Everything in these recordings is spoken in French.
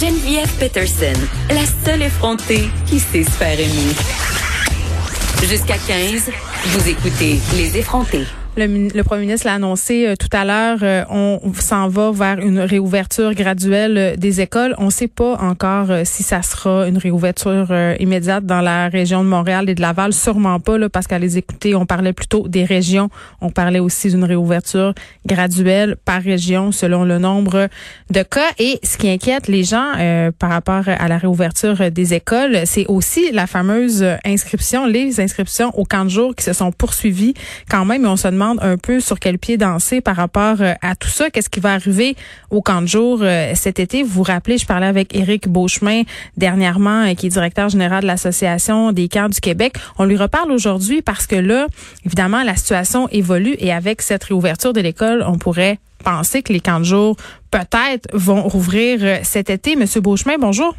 Geneviève Peterson, la seule effrontée qui sait se faire aimer. Jusqu'à 15, vous écoutez Les effrontés. Le, premier ministre l'a annoncé euh, tout à l'heure, euh, on s'en va vers une réouverture graduelle euh, des écoles. On ne sait pas encore si ça sera une réouverture immédiate dans la région de Montréal et de Laval. Sûrement pas, là, parce qu'à les écouter, on parlait plutôt des régions. On parlait aussi d'une réouverture graduelle par région selon le nombre de cas. Et ce qui inquiète les gens par rapport à la réouverture des écoles, c'est aussi la fameuse inscription, les inscriptions au camp de jour qui se sont poursuivies quand même. On se demande un peu sur quel pied danser par rapport euh, à tout ça. Qu'est-ce qui va arriver au camp de jour euh, cet été? Vous vous rappelez, je parlais avec Éric Beauchemin dernièrement, euh, qui est directeur général de l'Association des camps du Québec. On lui reparle aujourd'hui parce que là, évidemment, la situation évolue et avec cette réouverture de l'école, on pourrait penser que les camps de jour peut-être vont rouvrir cet été. Monsieur Beauchemin, bonjour.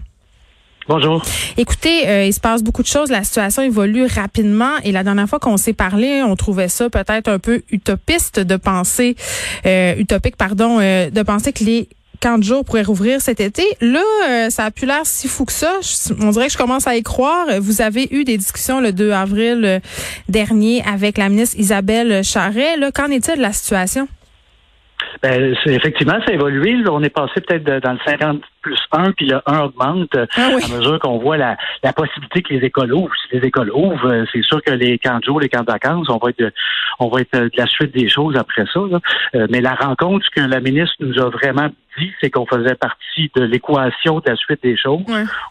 Bonjour. Écoutez, euh, il se passe beaucoup de choses. La situation évolue rapidement et la dernière fois qu'on s'est parlé, on trouvait ça peut-être un peu utopiste de penser, euh, utopique, pardon, euh, de penser que les camps de jour pourraient rouvrir cet été. Là, ça a plus l'air si fou que ça. on dirait que je commence à y croire. Vous avez eu des discussions le 2 avril dernier avec la ministre Isabelle Charret. Qu'en est-il de la situation? Ben, effectivement, ça a évolué. On est passé peut-être dans le 50 plus 1, puis le 1 augmente euh, ah à mesure qu'on voit la, la, possibilité que les écoles ouvrent. Si les écoles ouvrent, euh, c'est sûr que les camps de jour, les camps de vacances, on va être on va être de la suite des choses après ça. Euh, mais la rencontre, ce que la ministre nous a vraiment dit, c'est qu'on faisait partie de l'équation de la suite des choses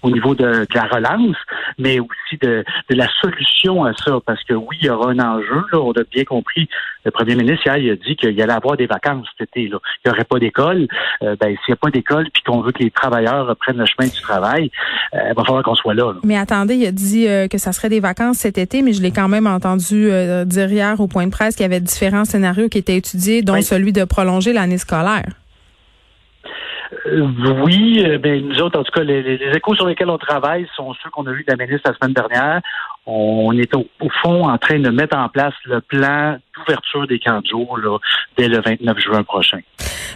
au niveau de, la relance, mais aussi de, de, la solution à ça. Parce que oui, il y aura un enjeu. Là, on a bien compris. Le premier ministre hier, il a dit qu'il allait avoir des vacances cet été. Là. Il n'y aurait pas d'école. ben, s'il n'y a pas d'école, puis qu'on veut que les travailleurs reprennent le chemin du travail, euh, il va falloir qu'on soit là, Mais attendez, il a dit euh, que ça serait des vacances cet été, mais je l'ai quand même entendu euh, dire hier au point de presse qu'il y avait différents scénarios qui étaient étudiés, dont celui de prolonger l'année scolaire. Oui, ben nous autres, en tout cas, les, échos sur lesquels on travaille sont ceux qu'on a vus de la ministre la semaine dernière. On est au, fond en train de mettre en place le plan d'ouverture des camps de jour là, dès le 29 juin prochain.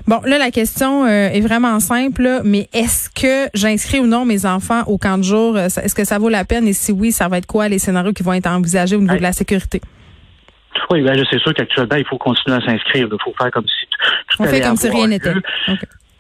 Bon, là, la question euh, est vraiment simple, mais est-ce que j'inscris ou non mes enfants au camp de jour? Euh, est-ce que ça vaut la peine? Et si oui, ça va être quoi les scénarios qui vont être envisagés au niveau de la sécurité? Oui, ben, c'est sûr qu'actuellement, il faut continuer à s'inscrire. Il faut faire comme si tout On fait comme si rien n'était.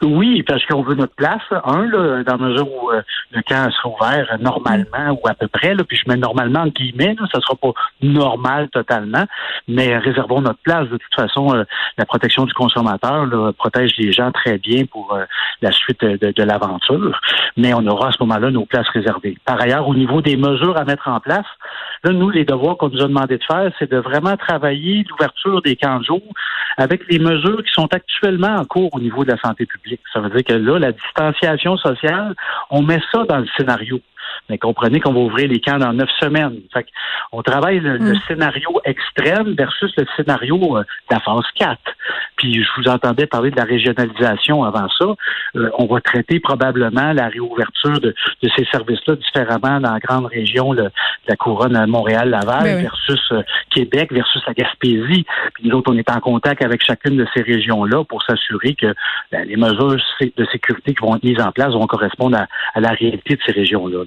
Oui, parce qu'on veut notre place, un, là, dans la mesure où euh, le camp sera ouvert normalement ou à peu près, là, puis je mets normalement en guillemets, là, ça sera pas normal totalement, mais réservons notre place. De toute façon, euh, la protection du consommateur là, protège les gens très bien pour euh, la suite de l'aventure, mais on aura à ce moment-là nos places réservées. Par ailleurs, au niveau des mesures à mettre en place, là, nous, les devoirs qu'on nous a demandé de faire, c'est de vraiment travailler l'ouverture des camps de avec les mesures qui sont actuellement en cours au niveau de la santé publique. Ça veut dire que là, la distanciation sociale, on met ça dans le scénario. Mais comprenez qu'on va ouvrir les camps dans neuf semaines. Fait on travaille le, mm. scénario extrême versus le scénario euh, de la phase 4. Puis je vous entendais parler de la régionalisation avant ça. Euh, on va traiter probablement la réouverture de, ces services-là différemment dans la grande région de la couronne Montréal-Laval ben versus euh, Québec versus la Gaspésie. Puis nous autres, on est en contact avec chacune de ces régions-là pour s'assurer que ben, les mesures de sécurité qui vont être mises en place vont correspondre à, la réalité de ces régions-là.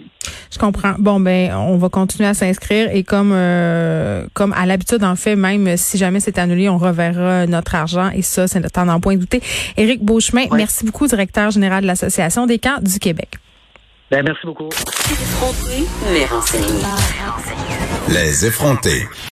Je comprends. Bon, ben, on va continuer à s'inscrire et comme euh, comme à l'habitude, en fait, même si jamais c'est annulé, on reverra notre argent et ça, c'est temps d'en point douter. Éric Beauchemin, merci beaucoup, directeur général de l'Association des camps du Québec. Ben, merci beaucoup. Les Les effrontés.